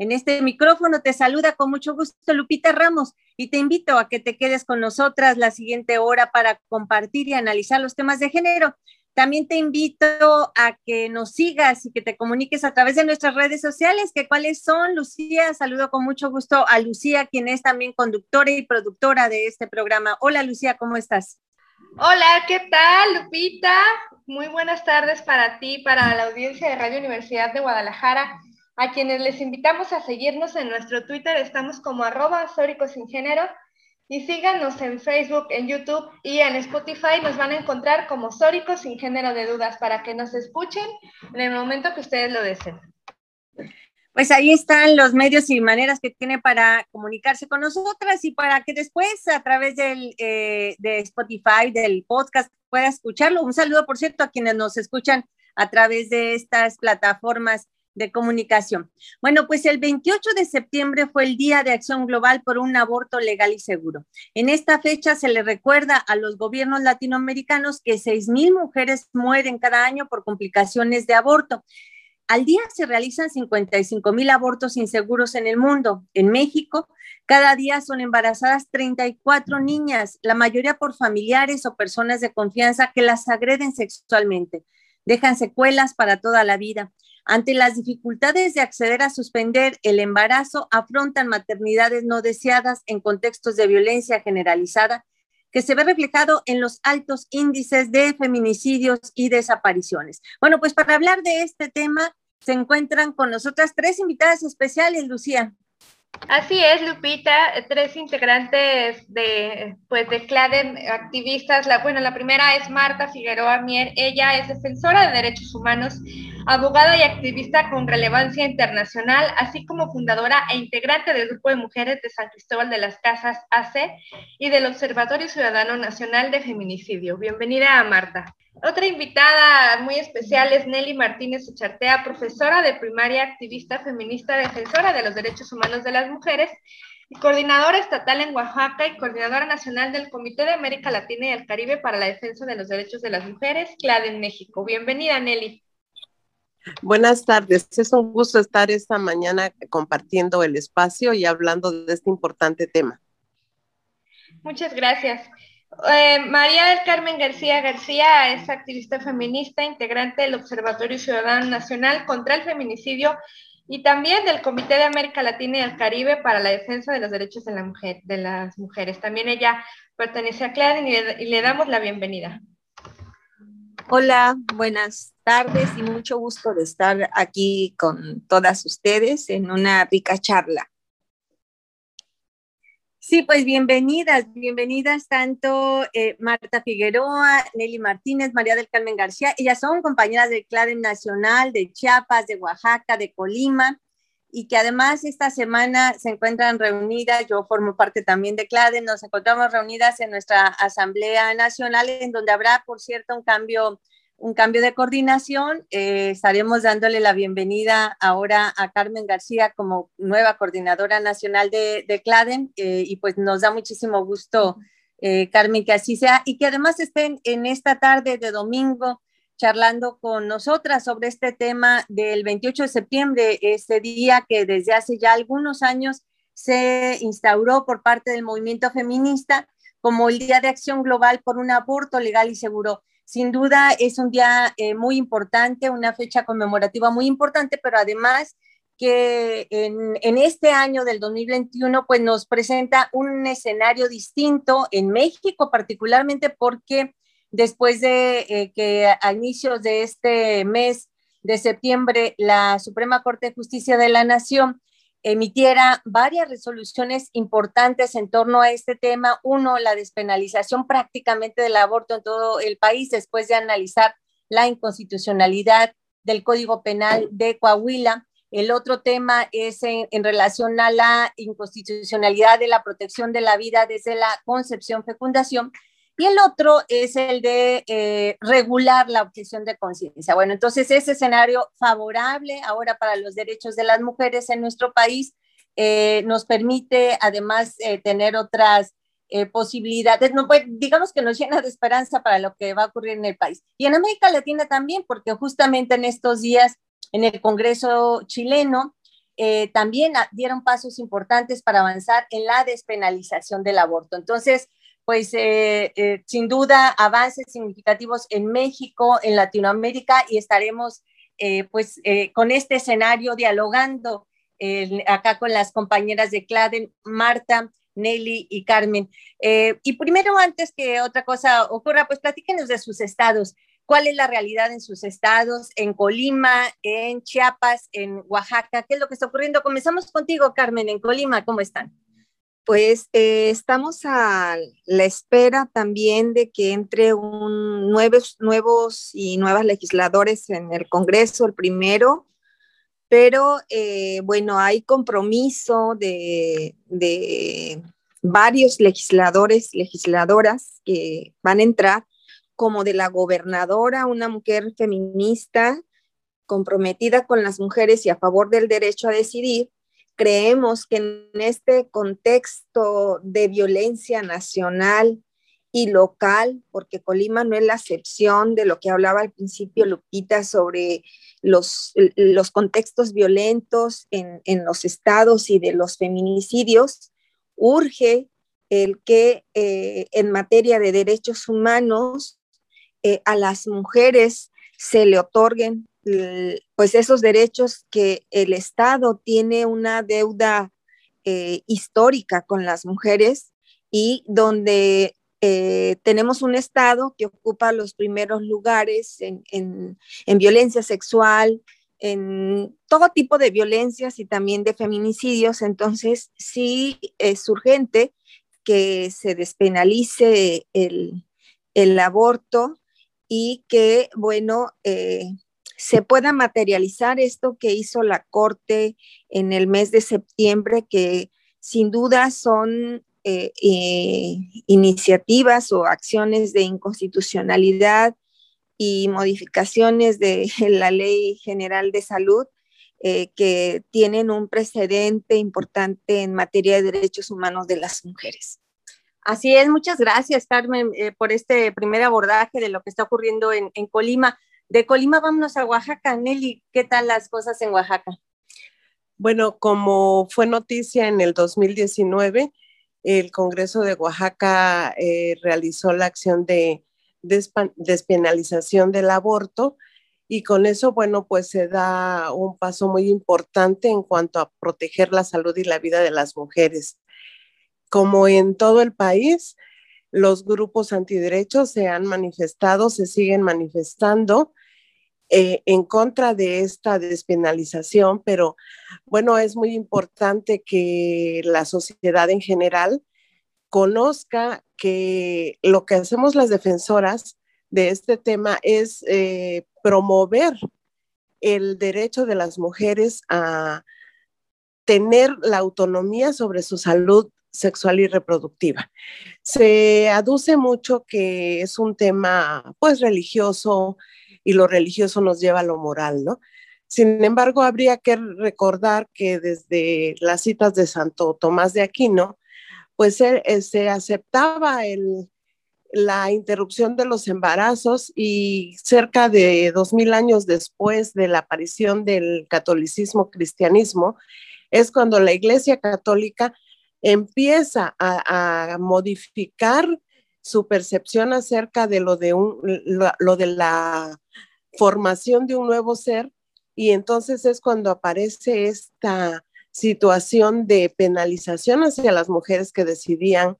En este micrófono te saluda con mucho gusto Lupita Ramos y te invito a que te quedes con nosotras la siguiente hora para compartir y analizar los temas de género. También te invito a que nos sigas y que te comuniques a través de nuestras redes sociales, que cuáles son, Lucía. Saludo con mucho gusto a Lucía, quien es también conductora y productora de este programa. Hola Lucía, ¿cómo estás? Hola, ¿qué tal, Lupita? Muy buenas tardes para ti, para la audiencia de Radio Universidad de Guadalajara a quienes les invitamos a seguirnos en nuestro Twitter, estamos como arroba sin género, y síganos en Facebook, en YouTube y en Spotify, nos van a encontrar como Sóricos sin género de dudas para que nos escuchen en el momento que ustedes lo deseen. Pues ahí están los medios y maneras que tiene para comunicarse con nosotras y para que después a través del, eh, de Spotify, del podcast, pueda escucharlo. Un saludo, por cierto, a quienes nos escuchan a través de estas plataformas de comunicación. Bueno, pues el 28 de septiembre fue el Día de Acción Global por un aborto legal y seguro. En esta fecha se le recuerda a los gobiernos latinoamericanos que 6.000 mujeres mueren cada año por complicaciones de aborto. Al día se realizan 55 mil abortos inseguros en el mundo. En México, cada día son embarazadas 34 niñas, la mayoría por familiares o personas de confianza que las agreden sexualmente. Dejan secuelas para toda la vida. Ante las dificultades de acceder a suspender el embarazo, afrontan maternidades no deseadas en contextos de violencia generalizada que se ve reflejado en los altos índices de feminicidios y desapariciones. Bueno, pues para hablar de este tema se encuentran con nosotras tres invitadas especiales, Lucía. Así es, Lupita, tres integrantes de, pues, de CLADEN, activistas. La, bueno, la primera es Marta Figueroa Mier. Ella es defensora de derechos humanos abogada y activista con relevancia internacional, así como fundadora e integrante del Grupo de Mujeres de San Cristóbal de las Casas AC y del Observatorio Ciudadano Nacional de Feminicidio. Bienvenida a Marta. Otra invitada muy especial es Nelly Martínez Echartea, profesora de primaria, activista feminista, defensora de los derechos humanos de las mujeres y coordinadora estatal en Oaxaca y coordinadora nacional del Comité de América Latina y el Caribe para la Defensa de los Derechos de las Mujeres, CLAD en México. Bienvenida, Nelly. Buenas tardes, es un gusto estar esta mañana compartiendo el espacio y hablando de este importante tema. Muchas gracias. Eh, María del Carmen García García es activista feminista, integrante del Observatorio Ciudadano Nacional contra el Feminicidio y también del Comité de América Latina y el Caribe para la Defensa de los Derechos de, la mujer, de las Mujeres. También ella pertenece a CLADEN y le damos la bienvenida. Hola, buenas tardes y mucho gusto de estar aquí con todas ustedes en una rica charla. Sí, pues bienvenidas, bienvenidas tanto eh, Marta Figueroa, Nelly Martínez, María del Carmen García. Ellas son compañeras del CLADEN Nacional de Chiapas, de Oaxaca, de Colima y que además esta semana se encuentran reunidas, yo formo parte también de CLADEN, nos encontramos reunidas en nuestra Asamblea Nacional, en donde habrá, por cierto, un cambio, un cambio de coordinación. Eh, estaremos dándole la bienvenida ahora a Carmen García como nueva coordinadora nacional de, de CLADEN, eh, y pues nos da muchísimo gusto, eh, Carmen, que así sea, y que además estén en esta tarde de domingo charlando con nosotras sobre este tema del 28 de septiembre, este día que desde hace ya algunos años se instauró por parte del movimiento feminista como el Día de Acción Global por un aborto legal y seguro. Sin duda es un día eh, muy importante, una fecha conmemorativa muy importante, pero además que en, este año del 2021 pues nos presenta un escenario distinto en México, particularmente porque después de eh, que a inicios de este mes de septiembre la Suprema Corte de Justicia de la Nación emitiera varias resoluciones importantes en torno a este tema. Uno, la despenalización prácticamente del aborto en todo el país después de analizar la inconstitucionalidad del Código Penal de Coahuila. El otro tema es en, en, relación a la inconstitucionalidad de la protección de la vida desde la concepción, fecundación. Y el otro es el de eh, regular la objeción de conciencia. Bueno, entonces ese escenario favorable ahora para los derechos de las mujeres en nuestro país eh, nos permite además eh, tener otras posibilidades, pues, digamos que nos llena de esperanza para lo que va a ocurrir en el país. Y en América Latina también, porque justamente en estos días en el Congreso chileno también dieron pasos importantes para avanzar en la despenalización del aborto. Entonces, pues eh, eh, sin duda avances significativos en México, en Latinoamérica y estaremos eh, pues con este escenario dialogando acá con las compañeras de Claden, Marta, Nelly y Carmen. y primero, antes que otra cosa ocurra, pues platíquenos de sus estados. ¿Cuál es la realidad en sus estados, en Colima, en Chiapas, en Oaxaca? ¿Qué es lo que está ocurriendo? Comenzamos contigo, Carmen, en Colima. ¿Cómo están? Pues eh, estamos a la espera también de que entre un nuevos, nuevos y nuevas legisladores en el Congreso, el primero, pero eh, bueno, hay compromiso de, de varios legisladores, legisladoras que van a entrar, como de la gobernadora, una mujer feminista comprometida con las mujeres y a favor del derecho a decidir, creemos que en este contexto de violencia nacional y local, porque Colima no es la excepción de lo que hablaba al principio Lupita sobre los, los contextos violentos en, en los estados y de los feminicidios, urge el que eh, en materia de derechos humanos eh, a las mujeres se le otorguen pues esos derechos que el Estado tiene una deuda eh, histórica con las mujeres y donde eh, tenemos un Estado que ocupa los primeros lugares en, en, violencia sexual, en todo tipo de violencias y también de feminicidios. Entonces, sí es urgente que se despenalice el, el aborto y que, bueno, eh, se pueda materializar esto que hizo la Corte en el mes de septiembre, que sin duda son eh, eh, iniciativas o acciones de inconstitucionalidad y modificaciones de la Ley General de Salud eh, que tienen un precedente importante en materia de derechos humanos de las mujeres. Así es, muchas gracias, Carmen, por este primer abordaje de lo que está ocurriendo en, en Colima. De Colima vámonos a Oaxaca. Nelly, ¿qué tal las cosas en Oaxaca? Bueno, como fue noticia en el 2019, el Congreso de Oaxaca eh, realizó la acción de despenalización del aborto y con eso, bueno, pues se da un paso muy importante en cuanto a proteger la salud y la vida de las mujeres. Como en todo el país, los grupos antiderechos se han manifestado, se siguen manifestando eh, en contra de esta despenalización, pero bueno, es muy importante que la sociedad en general conozca que lo que hacemos las defensoras de este tema es eh, promover el derecho de las mujeres a tener la autonomía sobre su salud sexual y reproductiva. Se aduce mucho que es un tema pues religioso, y lo religioso nos lleva a lo moral, ¿no? Sin embargo, habría que recordar que desde las citas de Santo Tomás de Aquino, pues se, se aceptaba el, la interrupción de los embarazos y cerca de dos mil años después de la aparición del catolicismo cristianismo, es cuando la Iglesia Católica empieza a, modificar su percepción acerca de lo de, un, lo, de la formación de un nuevo ser y entonces es cuando aparece esta situación de penalización hacia las mujeres que decidían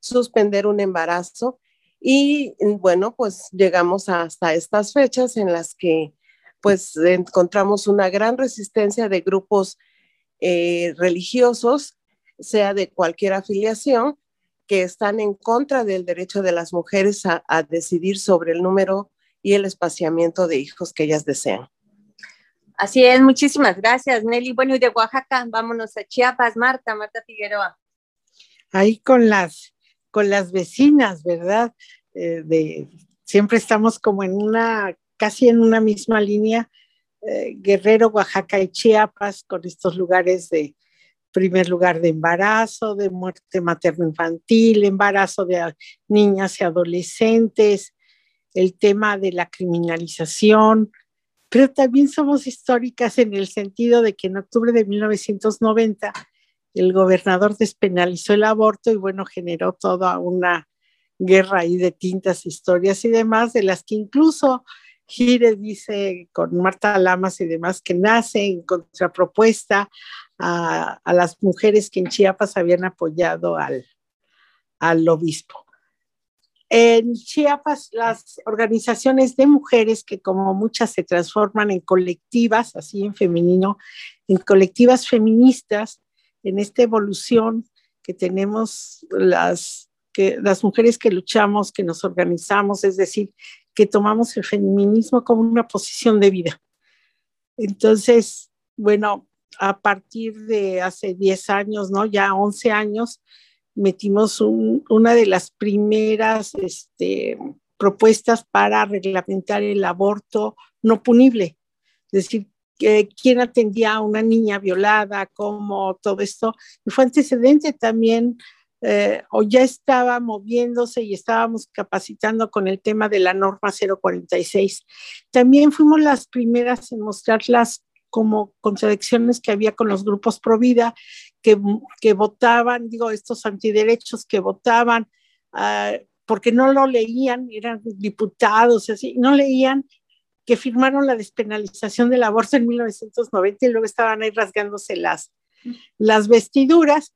suspender un embarazo. Y bueno, pues llegamos hasta estas fechas en las que pues encontramos una gran resistencia de grupos eh, religiosos, sea de cualquier afiliación, que están en contra del derecho de las mujeres a, decidir sobre el número y el espaciamiento de hijos que ellas desean. Así es, muchísimas gracias, Nelly. Bueno, y de Oaxaca, vámonos a Chiapas, Marta, Marta Figueroa. Ahí con las, con las vecinas, ¿verdad? Eh, de, siempre estamos como en una, casi en una misma línea, eh, Guerrero, Oaxaca y Chiapas, con estos lugares de, primer lugar de embarazo, de muerte materno-infantil, embarazo de niñas y adolescentes, el tema de la criminalización, pero también somos históricas en el sentido de que en octubre de 1990 el gobernador despenalizó el aborto y bueno, generó toda una guerra ahí de tintas, historias y demás, de las que incluso Gire dice con Marta Lamas y demás que nace en contrapropuesta a, las mujeres que en Chiapas habían apoyado al, al obispo. En Chiapas, las organizaciones de mujeres, que como muchas se transforman en colectivas, así en femenino, en colectivas feministas, en esta evolución que tenemos las, que, las mujeres que luchamos, que nos organizamos, es decir, que tomamos el feminismo como una posición de vida. Entonces, bueno, a partir de hace 10 años, ¿no? Ya 11 años, metimos una de las primeras este, propuestas para reglamentar el aborto no punible. Es decir, quién atendía a una niña violada, cómo todo esto. Y fue antecedente también, eh, o ya estaba moviéndose y estábamos capacitando con el tema de la norma 046. También fuimos las primeras en mostrar las como contradicciones que había con los grupos pro vida que, que votaban, digo, estos antiderechos que votaban uh, porque no lo leían, eran diputados así, no leían que firmaron la despenalización del aborto en 1990 y luego estaban ahí rasgándose las, las vestiduras.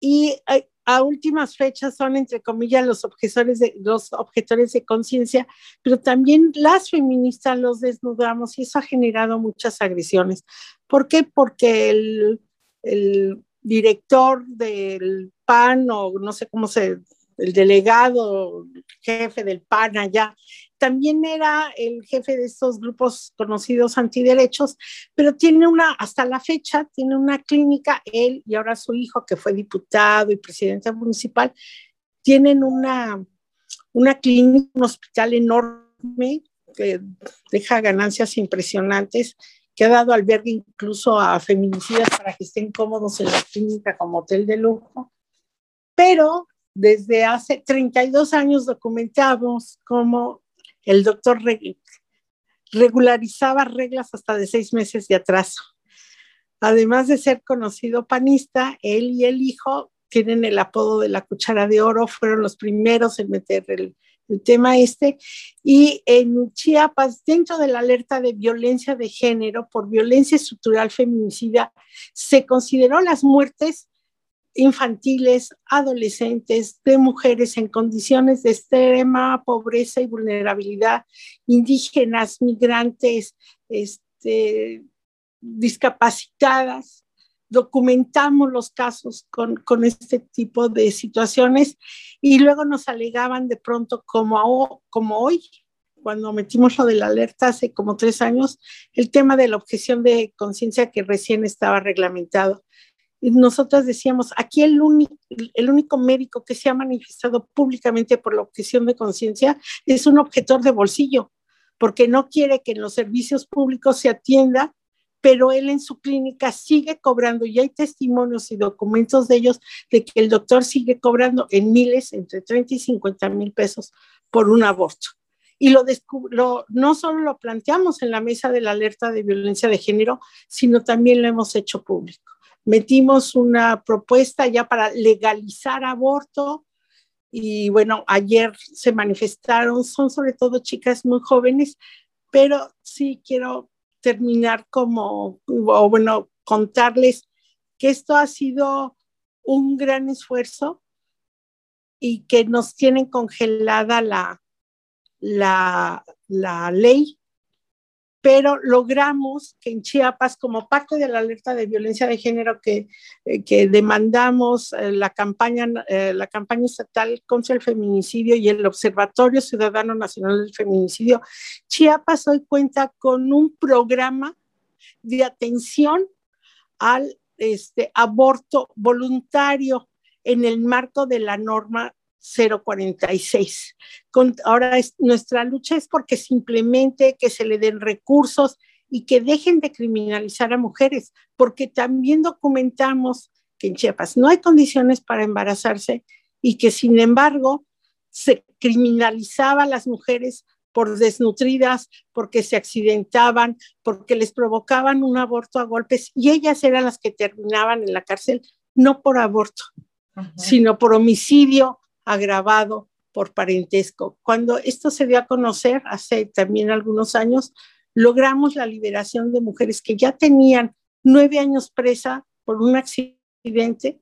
Y eh, a últimas fechas son, entre comillas, los objetores de, los objetores de conciencia, pero también las feministas los desnudamos y eso ha generado muchas agresiones. ¿Por qué? Porque el, el director del PAN o no sé cómo se, el delegado, jefe del PAN allá, también era el jefe de estos grupos conocidos antiderechos, pero tiene una, hasta la fecha, tiene una clínica, él y ahora su hijo, que fue diputado y presidente municipal, tienen una, una clínica, un hospital enorme que deja ganancias impresionantes, que ha dado albergue incluso a feminicidas para que estén cómodos en la clínica como hotel de lujo. Pero desde hace 32 años documentamos cómo el doctor regularizaba reglas hasta de seis meses de atraso. Además de ser conocido panista, él y el hijo tienen el apodo de la cuchara de oro, fueron los primeros en meter el, tema este. Y en Chiapas, dentro de la alerta de violencia de género por violencia estructural feminicida, se consideró las muertes infantiles, adolescentes, de mujeres en condiciones de extrema pobreza y vulnerabilidad, indígenas, migrantes, este, discapacitadas. Documentamos los casos con, con, este tipo de situaciones y luego nos alegaban de pronto como, como hoy, cuando metimos lo de la alerta hace como tres años, el tema de la objeción de conciencia que recién estaba reglamentado nosotras decíamos, aquí el, único, médico que se ha manifestado públicamente por la objeción de conciencia es un objetor de bolsillo, porque no quiere que en los servicios públicos se atienda, pero él en su clínica sigue cobrando y hay testimonios y documentos de ellos de que el doctor sigue cobrando en miles, entre 30 y 50 mil pesos por un aborto. Y lo, no solo lo planteamos en la mesa de la alerta de violencia de género, sino también lo hemos hecho público metimos una propuesta ya para legalizar aborto y bueno, ayer se manifestaron, son sobre todo chicas muy jóvenes, pero sí quiero terminar como, o bueno, contarles que esto ha sido un gran esfuerzo y que nos tienen congelada la, la, la ley pero logramos que en Chiapas, como parte de la alerta de violencia de género que, eh, demandamos eh, la, campaña, eh, la campaña estatal contra el feminicidio y el Observatorio Ciudadano Nacional del Feminicidio, Chiapas hoy cuenta con un programa de atención al este, aborto voluntario en el marco de la norma 046. ahora nuestra lucha es porque simplemente que se le den recursos y que dejen de criminalizar a mujeres, porque también documentamos que en Chiapas no hay condiciones para embarazarse y que sin embargo se criminalizaba a las mujeres por desnutridas, porque se accidentaban, porque les provocaban un aborto a golpes y ellas eran las que terminaban en la cárcel, no por aborto, sino por homicidio, agravado por parentesco. Cuando esto se dio a conocer hace también algunos años, logramos la liberación de mujeres que ya tenían nueve años presa por un accidente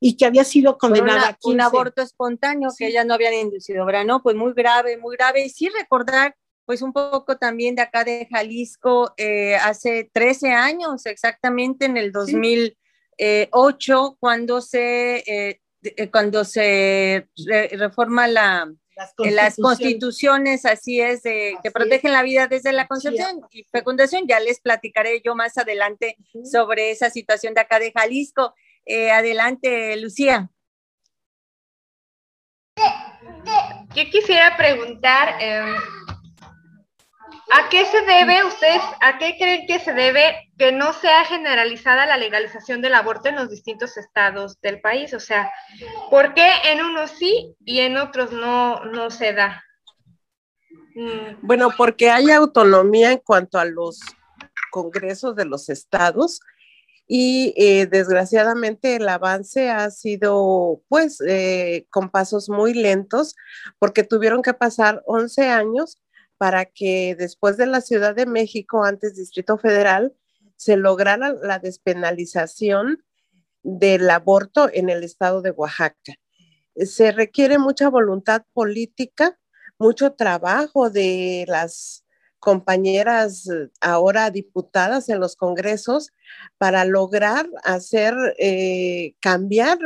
y que había sido condenada a un aborto espontáneo que ellas no habían inducido, ¿verdad? No, pues muy grave, muy grave. Y sí recordar, pues un poco también de acá de Jalisco, eh, hace 13 años, exactamente en el 2008, cuando se eh, eh, cuando se reforma la, las constituciones. así es, que protegen la vida desde la concepción y fecundación. Ya les platicaré yo más adelante sobre esa situación de acá de Jalisco. Eh, adelante, Lucía. Yo quisiera preguntar, em, ¿A qué se debe, ustedes, a qué creen que se debe que no sea generalizada la legalización del aborto en los distintos estados del país? O sea, ¿por qué en unos sí y en otros no, no se da? Mm. Bueno, porque hay autonomía en cuanto a los congresos de los estados y eh, desgraciadamente el avance ha sido pues eh, con pasos muy lentos porque tuvieron que pasar 11 años para que después de la Ciudad de México, antes Distrito Federal, se lograra la despenalización del aborto en el estado de Oaxaca. Se requiere mucha voluntad política, mucho trabajo de las compañeras ahora diputadas en los congresos para lograr hacer eh, cambiar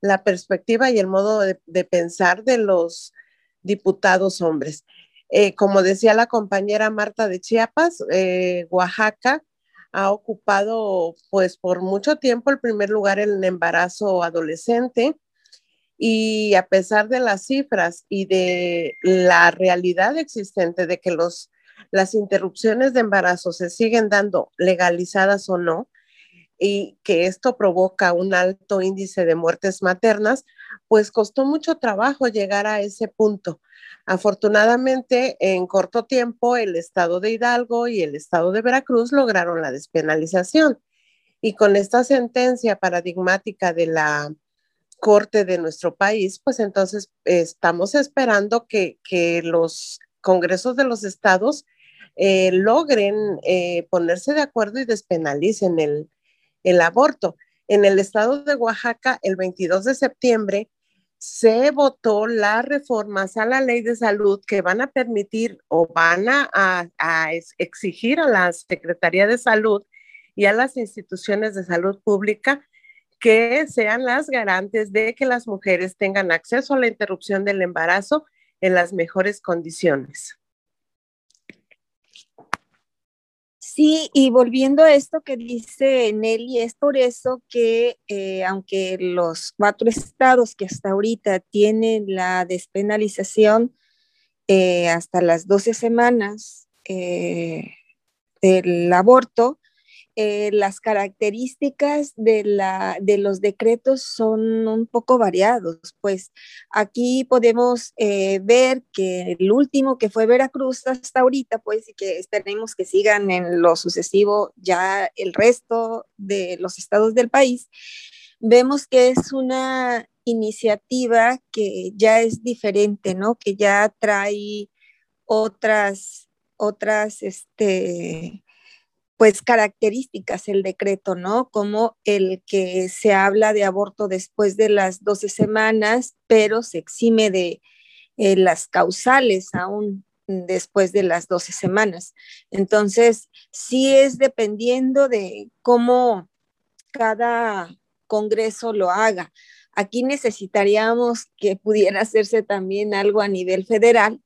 la perspectiva y el modo de pensar de los diputados hombres. Eh, como decía la compañera Marta de Chiapas, eh, Oaxaca ha ocupado pues por mucho tiempo el primer lugar en embarazo adolescente y a pesar de las cifras y de la realidad existente de que los, las interrupciones de embarazo se siguen dando legalizadas o no, y que esto provoca un alto índice de muertes maternas, pues costó mucho trabajo llegar a ese punto. Afortunadamente, en corto tiempo, el estado de Hidalgo y el estado de Veracruz lograron la despenalización. Y con esta sentencia paradigmática de la corte de nuestro país, pues entonces estamos esperando que, los congresos de los estados eh, logren eh, ponerse de acuerdo y despenalicen el, el aborto. En el estado de Oaxaca, el 22 de septiembre, se votó las reformas a la ley de salud que van a permitir o van a, exigir a la Secretaría de Salud y a las instituciones de salud pública que sean las garantes de que las mujeres tengan acceso a la interrupción del embarazo en las mejores condiciones. Sí, y volviendo a esto que dice Nelly, es por eso que eh, aunque los cuatro estados que hasta ahorita tienen la despenalización eh, hasta las 12 semanas eh, del aborto, eh, las características de, la, de los decretos son un poco variados. Pues aquí podemos eh, ver que el último que fue Veracruz hasta ahorita, pues y que esperemos que sigan en lo sucesivo ya el resto de los estados del país, vemos que es una iniciativa que ya es diferente, ¿no? Que ya trae otras, otras, este, pues características el decreto, ¿no? Como el que se habla de aborto después de las 12 semanas, pero se exime de eh, las causales aún después de las 12 semanas. Entonces, sí es dependiendo de cómo cada congreso lo haga. Aquí necesitaríamos que pudiera hacerse también algo a nivel federal,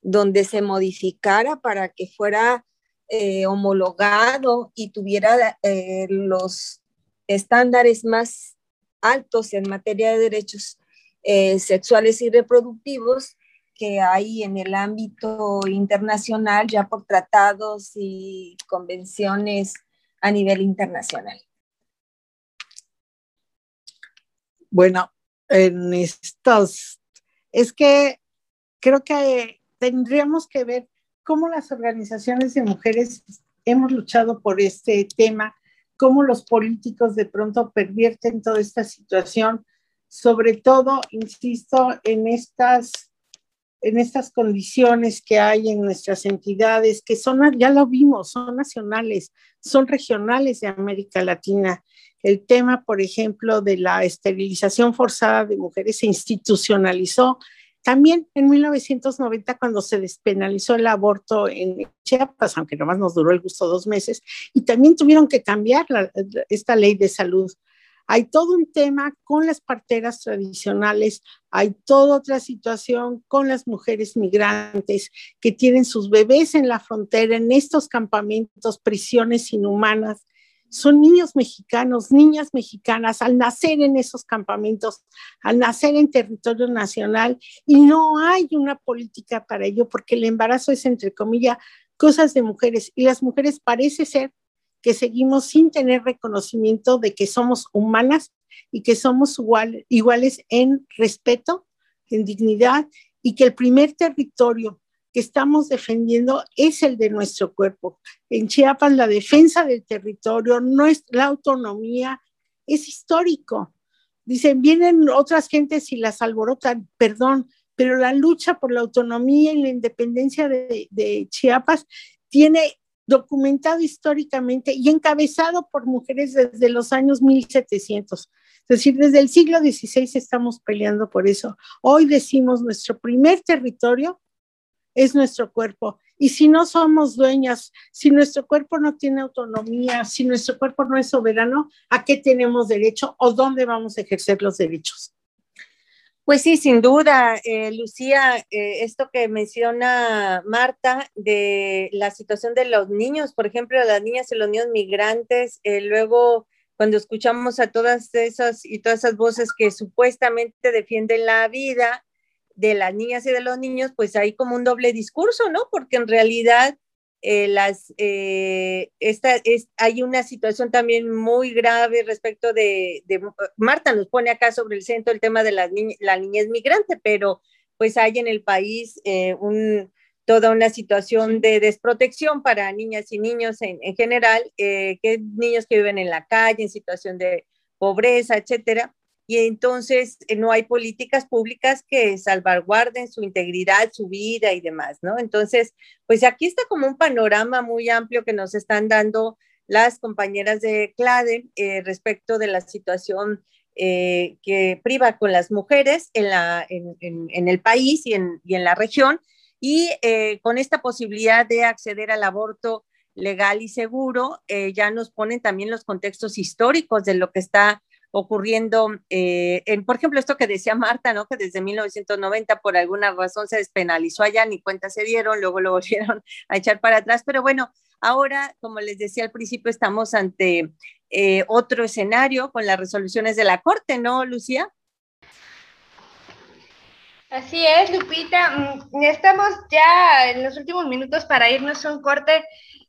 donde se modificara para que fuera eh, homologado y tuviera eh, los estándares más altos en materia de derechos eh, sexuales y reproductivos que hay en el ámbito internacional ya por tratados y convenciones a nivel internacional. Bueno, en estos, es que creo que tendríamos que ver cómo las organizaciones de mujeres hemos luchado por este tema, cómo los políticos de pronto pervierten toda esta situación, sobre todo, insisto, en estas, en estas condiciones que hay en nuestras entidades, que son, ya lo vimos, son nacionales, son regionales de América Latina el tema, por ejemplo, de la esterilización forzada de mujeres se institucionalizó. También en 1990, cuando se despenalizó el aborto en Chiapas, aunque nomás nos duró el gusto dos meses, y también tuvieron que cambiar esta ley de salud. Hay todo un tema con las parteras tradicionales, hay toda otra situación con las mujeres migrantes que tienen sus bebés en la frontera, en estos campamentos, prisiones inhumanas son niños mexicanos, niñas mexicanas, al nacer en esos campamentos, al nacer en territorio nacional, y no hay una política para ello, porque el embarazo es, entre comillas, cosas de mujeres, y las mujeres parece ser que seguimos sin tener reconocimiento de que somos humanas y que somos iguales en respeto, en dignidad, y que el primer territorio que estamos defendiendo es el de nuestro cuerpo. En Chiapas la defensa del territorio, la autonomía, es histórico. Dicen, vienen otras gentes y las alborotan, perdón, pero la lucha por la autonomía y la independencia de, de Chiapas tiene documentado históricamente y encabezado por mujeres desde los años 1700. Es decir, desde el siglo XVI estamos peleando por eso. Hoy decimos nuestro primer territorio es nuestro cuerpo. Y si no somos dueñas, si nuestro cuerpo no tiene autonomía, si nuestro cuerpo no es soberano, ¿a qué tenemos derecho o dónde vamos a ejercer los derechos? Pues sí, sin duda, eh, Lucía, eh, esto que menciona Marta de la situación de los niños, por ejemplo, las niñas y los niños migrantes, eh, luego cuando escuchamos a todas esas y todas esas voces que supuestamente defienden la vida, de las niñas y de los niños, pues hay como un doble discurso, ¿no? Porque en realidad eh, las, eh, esta, es, hay una situación también muy grave respecto de, Marta nos pone acá sobre el centro el tema de la, la niñez migrante, pero pues hay en el país eh, un, toda una situación de desprotección para niñas y niños en, en general, que niños que viven en la calle, en situación de pobreza, etcétera y entonces eh, no hay políticas públicas que salvaguarden su integridad, su vida y demás, ¿no? Entonces, pues aquí está como un panorama muy amplio que nos están dando las compañeras de CLADE eh, respecto de la situación eh, que priva con las mujeres en, la, en, el país y en, y en, la región, y con esta posibilidad de acceder al aborto legal y seguro, ya nos ponen también los contextos históricos de lo que está ocurriendo, eh, en, por ejemplo, esto que decía Marta, ¿no? Que desde 1990 por alguna razón se despenalizó allá, ni cuenta se dieron, luego lo volvieron a echar para atrás, pero bueno, ahora, como les decía al principio, estamos ante eh, otro escenario con las resoluciones de la Corte, ¿no, Lucía? Así es, Lupita. Mm, estamos ya en los últimos minutos para irnos a un corte.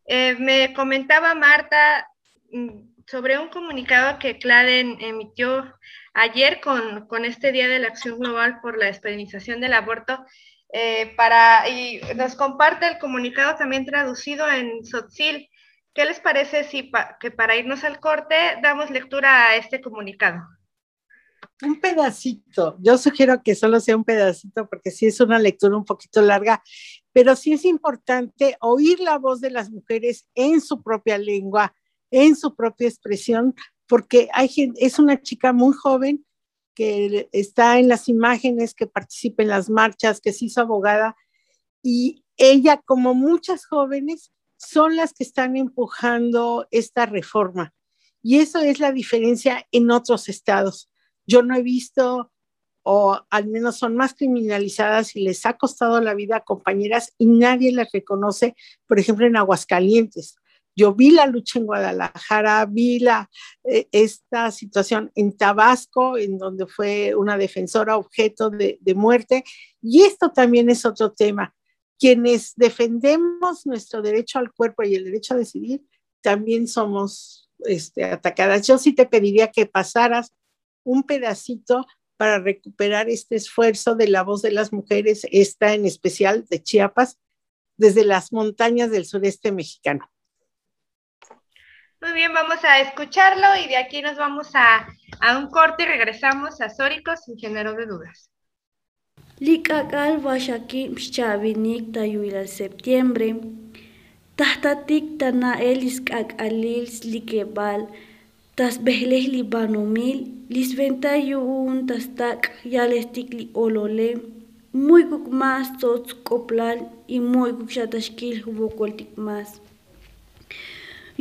Eh, me comentaba Marta mm, sobre un comunicado que CLADEN emitió ayer con, con, este Día de la Acción Global por la Despenalización del Aborto. Eh, para, y nos comparte el comunicado también traducido en Sotzil. ¿Qué les parece si que para irnos al corte damos lectura a este comunicado? Un pedacito. Yo sugiero que solo sea un pedacito porque sí es una lectura un poquito larga, pero sí es importante oír la voz de las mujeres en su propia lengua, en su propia expresión, porque hay es una chica muy joven que está en las imágenes, que participa en las marchas, que se hizo abogada, y ella, como muchas jóvenes, son las que están empujando esta reforma. Y eso es la diferencia en otros estados. Yo no he visto, o al menos son más criminalizadas y les ha costado la vida a compañeras y nadie las reconoce, por ejemplo, en Aguascalientes. Yo vi la lucha en Guadalajara, vi la, eh, esta situación en Tabasco, en donde fue una defensora objeto de, de muerte, y esto también es otro tema. Quienes defendemos nuestro derecho al cuerpo y el derecho a decidir, también somos este, atacadas. Yo sí te pediría que pasaras un pedacito para recuperar este esfuerzo de la voz de las mujeres, esta en especial de Chiapas, desde las montañas del sureste mexicano. Muy bien, vamos a escucharlo y de aquí nos vamos a, a un corte y regresamos a Sórico sin género de dudas. Likakal washaki mxchavinik tayuila septiembre. Tahtatik tana elis kakalils likebal. Tas behleh libanomil. Lisventa yuun tas tak yalestik li olole. Muy más tots koplal y muy kuk shatashkil hubokoltik más.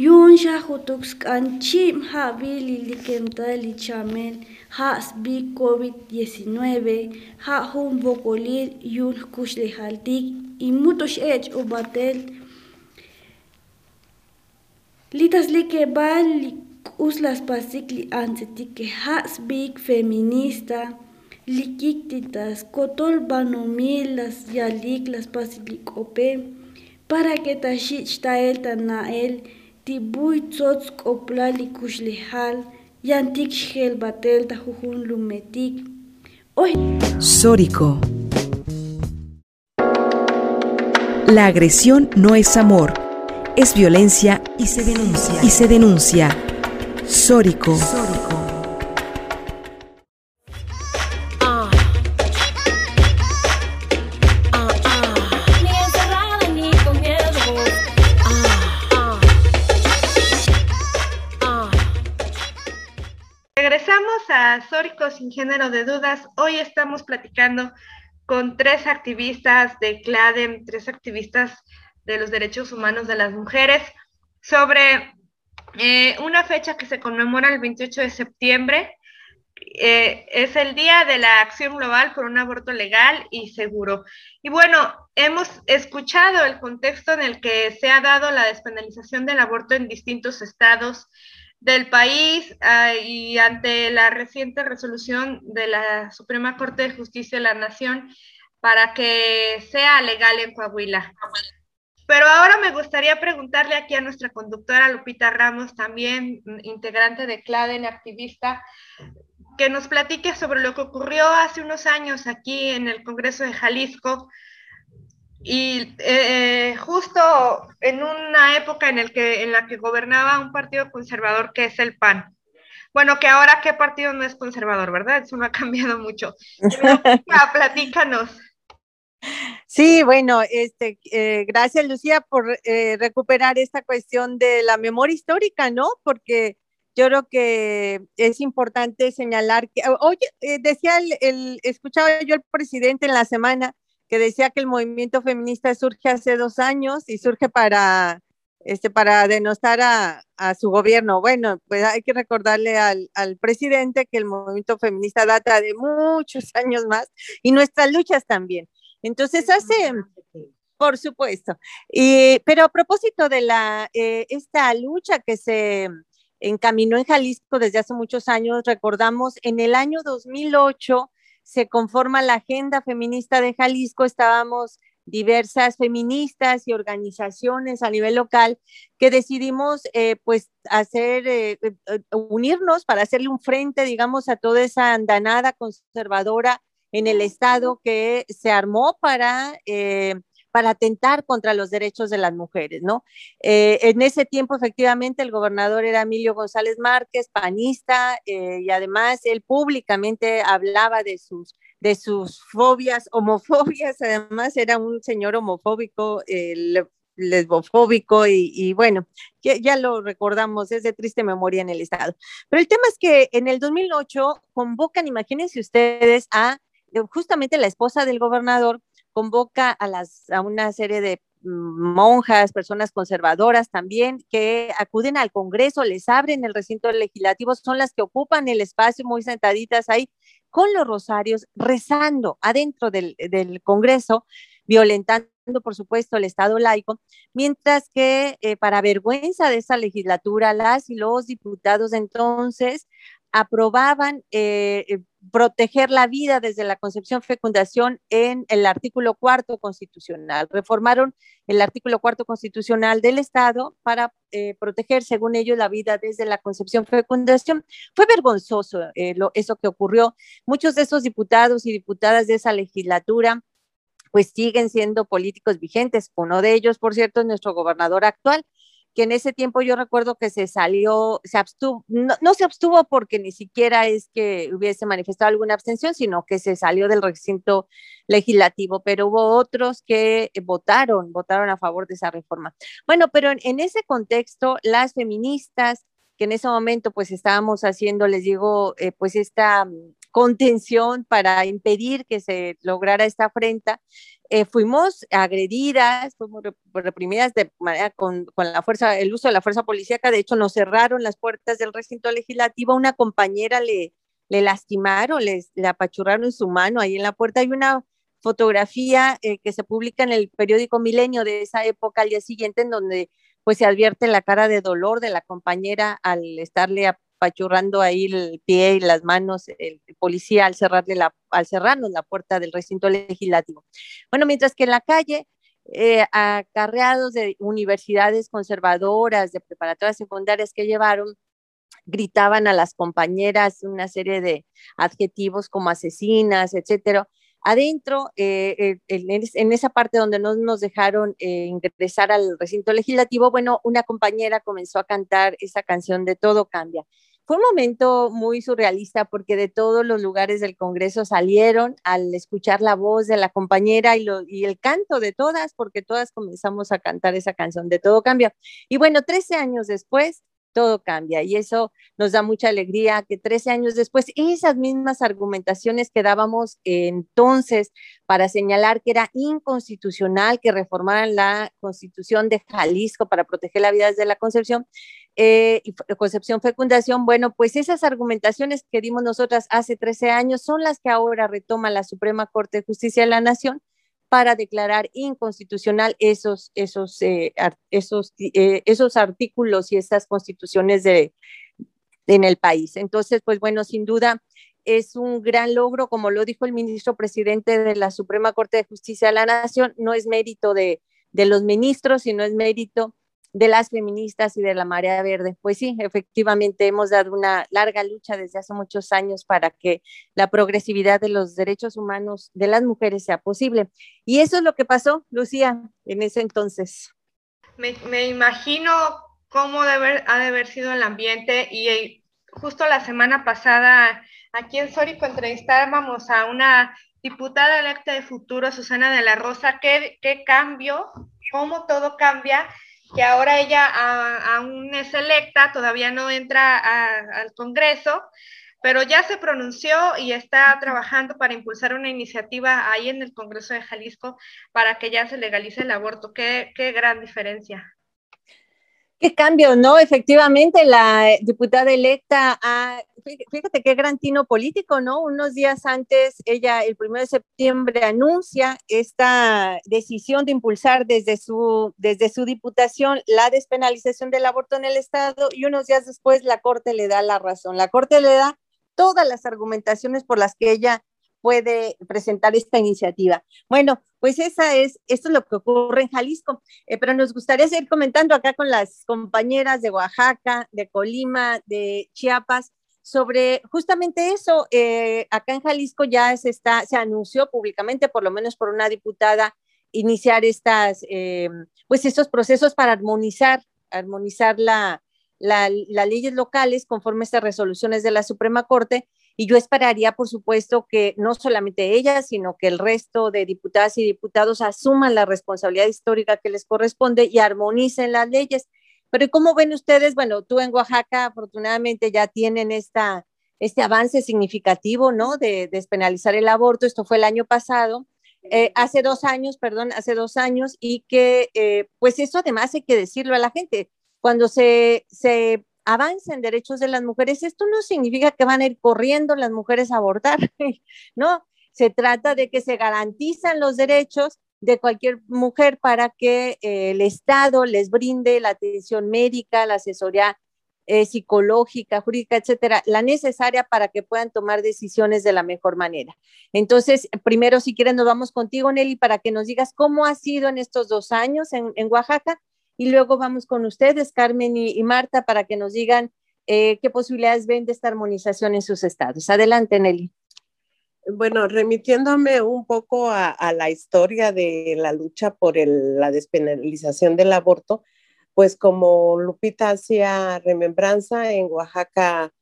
Yun shahutuks kanchim habili likemta lichamel has bi COVID-19 ha hum bokolil yun kushlehaltik y mutos ech ubatel litas like bal uslas pasik li ansetik que has big feminista. Likiktitas kotol banomil las yalik las pasik ope para que tashich tael tanael tibuy tzots koplali kushlihal yantik shel batel tajujun lumetik. Hoy. Sórico. La agresión no es amor, es violencia y se denuncia. Y se denuncia. Sórico. Sórico. Sin género de dudas. Hoy estamos platicando con tres activistas de CLADEM, tres activistas de los derechos humanos de las mujeres, sobre eh, una fecha que se conmemora el 28 de septiembre. Eh, es el Día de la Acción Global por un Aborto Legal y Seguro. Y bueno, hemos escuchado el contexto en el que se ha dado la despenalización del aborto en distintos estados del país uh, y ante la reciente resolución de la Suprema Corte de Justicia de la Nación para que sea legal en Coahuila. Pero ahora me gustaría preguntarle aquí a nuestra conductora Lupita Ramos, también integrante de CLADEN, activista, que nos platique sobre lo que ocurrió hace unos años aquí en el Congreso de Jalisco, y eh, justo en una época en, el que, en la que gobernaba un partido conservador que es el PAN. Bueno, que ahora qué partido no es conservador, ¿verdad? Eso no ha cambiado mucho. platícanos. Sí, bueno, este, eh, gracias Lucía por eh, recuperar esta cuestión de la memoria histórica, ¿no? Porque yo creo que es importante señalar que, oye, decía el, el, escuchaba yo al presidente en la semana que decía que el movimiento feminista surge hace dos años y surge para, este, para denostar a, a su gobierno. Bueno, pues hay que recordarle al, al, presidente que el movimiento feminista data de muchos años más y nuestras luchas también. Entonces hace, por supuesto, y, pero a propósito de la, eh, esta lucha que se encaminó en Jalisco desde hace muchos años, recordamos en el año 2008 se conforma la Agenda Feminista de Jalisco, estábamos diversas feministas y organizaciones a nivel local que decidimos eh, pues hacer, eh, eh, unirnos para hacerle un frente, digamos, a toda esa andanada conservadora en el estado que se armó para para atentar contra los derechos de las mujeres, ¿no? Eh, en ese tiempo, efectivamente, el gobernador era Emilio González Márquez, panista, eh, y además él públicamente hablaba de sus de sus fobias, homofobias, además era un señor homofóbico, eh, lesbofóbico y, bueno, ya, ya, lo recordamos, es de triste memoria en el Estado. Pero el tema es que en el 2008 convocan, imagínense ustedes, a justamente la esposa del gobernador, convoca a, las, a una serie de monjas, personas conservadoras también, que acuden al Congreso, les abren el recinto legislativo, son las que ocupan el espacio muy sentaditas ahí con los rosarios, rezando adentro del, del Congreso, violentando por supuesto, el Estado laico, mientras que eh, para vergüenza de esa legislatura, las y los diputados entonces aprobaban eh, eh, proteger la vida desde la concepción fecundación en el artículo cuarto constitucional. Reformaron el artículo cuarto constitucional del Estado para proteger, según ellos, la vida desde la concepción fecundación. Fue vergonzoso eso que ocurrió. Muchos de esos diputados y diputadas de esa legislatura pues siguen siendo políticos vigentes. Uno de ellos, por cierto, es nuestro gobernador actual, que en ese tiempo yo recuerdo que se salió, se abstuvo, no, se abstuvo porque ni siquiera es que hubiese manifestado alguna abstención, sino que se salió del recinto legislativo, pero hubo otros que votaron, votaron a favor de esa reforma. Bueno, pero en, ese contexto, las feministas, que en ese momento pues estábamos haciendo, les digo, eh, pues esta contención para impedir que se lograra esta afrenta. Eh, fuimos agredidas, fuimos reprimidas de manera con, con, la fuerza, el uso de la fuerza policíaca. De hecho, nos cerraron las puertas del recinto legislativo. Una compañera le, le lastimaron, les, le apachurraron su mano ahí en la puerta. Hay una fotografía eh, que se publica en el periódico Milenio de esa época al día siguiente, en donde pues se advierte la cara de dolor de la compañera al estarle apachurrando ahí el pie y las manos el policía al cerrarle la, al cerrarnos la puerta del recinto legislativo. Bueno, mientras que en la calle, eh, acarreados de universidades conservadoras, de preparatorias secundarias que llevaron, gritaban a las compañeras una serie de adjetivos como asesinas, etcétera. Adentro, eh, en, esa parte donde no nos dejaron eh, ingresar al recinto legislativo, bueno, una compañera comenzó a cantar esa canción de Todo cambia fue un momento muy surrealista porque de todos los lugares del Congreso salieron al escuchar la voz de la compañera y, y, el canto de todas, porque todas comenzamos a cantar esa canción de Todo Cambia. Y bueno, 13 años después, todo cambia y eso nos da mucha alegría que 13 años después esas mismas argumentaciones que dábamos entonces para señalar que era inconstitucional que reformaran la constitución de Jalisco para proteger la vida desde la concepción, eh, concepción fecundación, bueno, pues esas argumentaciones que dimos nosotras hace 13 años son las que ahora retoma la Suprema Corte de Justicia de la Nación para declarar inconstitucional esos, esos, eh, esos, eh, esos artículos y esas constituciones de, en el país. Entonces, pues bueno, sin duda es un gran logro, como lo dijo el ministro presidente de la Suprema Corte de Justicia de la Nación, no es mérito de, de los ministros, sino es mérito de las feministas y de la marea verde. Pues sí, efectivamente hemos dado una larga lucha desde hace muchos años para que la progresividad de los derechos humanos de las mujeres sea posible. Y eso es lo que pasó, Lucía, en ese entonces. Me, imagino cómo ha de haber sido el ambiente y eh, justo la semana pasada aquí en Sórico entrevistábamos a una diputada electa de futuro, Susana de la Rosa, qué, qué cambio, cómo todo cambia que ahora ella aún es electa, todavía no entra al Congreso, pero ya se pronunció y está trabajando para impulsar una iniciativa ahí en el Congreso de Jalisco para que ya se legalice el aborto. Qué, qué gran diferencia. Qué cambio, ¿no? Efectivamente, la diputada electa, fíjate qué gran tino político, ¿no? Unos días antes, ella el 1 de septiembre anuncia esta decisión de impulsar desde su, desde su diputación la despenalización del aborto en el Estado y unos días después la Corte le da la razón. La Corte le da todas las argumentaciones por las que ella puede presentar esta iniciativa. Bueno, pues esa es, esto es lo que ocurre en Jalisco, eh, pero nos gustaría seguir comentando acá con las compañeras de Oaxaca, de Colima, de Chiapas, sobre justamente eso. Eh, acá en Jalisco ya se está, se anunció públicamente, por lo menos por una diputada, iniciar estas, pues estos procesos para armonizar, armonizar la, las leyes locales conforme a estas resoluciones de la Suprema Corte. Y yo esperaría, por supuesto, que no solamente ella, sino que el resto de diputadas y diputados asuman la responsabilidad histórica que les corresponde y armonicen las leyes. Pero ¿cómo ven ustedes? Bueno, tú en Oaxaca afortunadamente ya tienen esta, este avance significativo, ¿no? De despenalizar el aborto. Esto fue el año pasado. Eh, hace dos años, perdón, hace dos años, y que eh, pues eso además hay que decirlo a la gente, cuando se, se avanza en derechos de las mujeres, esto no significa que van a ir corriendo las mujeres a abortar, ¿no? Se trata de que se garantizan los derechos de cualquier mujer para que eh, el Estado les brinde la atención médica, la asesoría eh, psicológica, jurídica, etcétera, la necesaria para que puedan tomar decisiones de la mejor manera. Entonces, primero, si quieren, nos vamos contigo, Nelly, para que nos digas cómo ha sido en estos dos años en, en Oaxaca y luego vamos con ustedes, Carmen y, Marta, para que nos digan eh, qué posibilidades ven de esta armonización en sus estados. Adelante, Nelly. Bueno, remitiéndome un poco a, la historia de la lucha por la despenalización del aborto, pues como Lupita hacía remembranza, en Oaxaca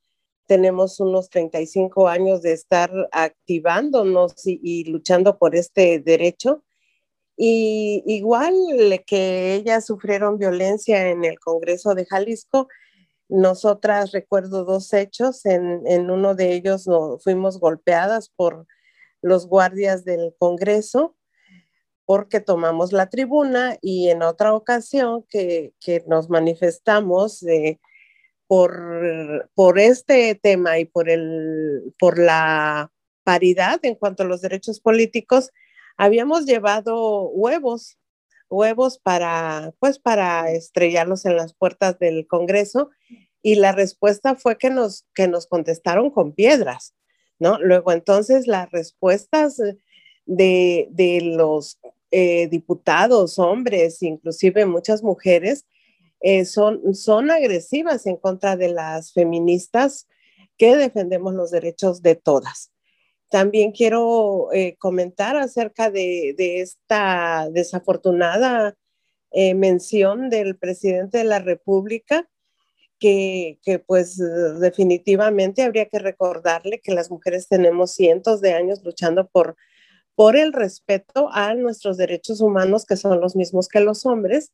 tenemos unos 35 años de estar activándonos y luchando por este derecho. Y igual que ellas sufrieron violencia en el Congreso de Jalisco, nosotras recuerdo dos hechos. En, uno de ellos fuimos golpeadas por los guardias del Congreso porque tomamos la tribuna y en otra ocasión que, nos manifestamos por, por este tema y por, el, por la paridad en cuanto a los derechos políticos, habíamos llevado huevos, huevos para, pues, para estrellarlos en las puertas del Congreso y la respuesta fue que nos, que nos contestaron con piedras, ¿no? Luego entonces las respuestas de, de los eh, diputados, hombres, inclusive muchas mujeres, eh, son, son agresivas en contra de las feministas que defendemos los derechos de todas. También quiero eh, comentar acerca de, esta desafortunada eh, mención del presidente de la República, que, pues definitivamente habría que recordarle que las mujeres tenemos cientos de años luchando por, por el respeto a nuestros derechos humanos, que son los mismos que los hombres,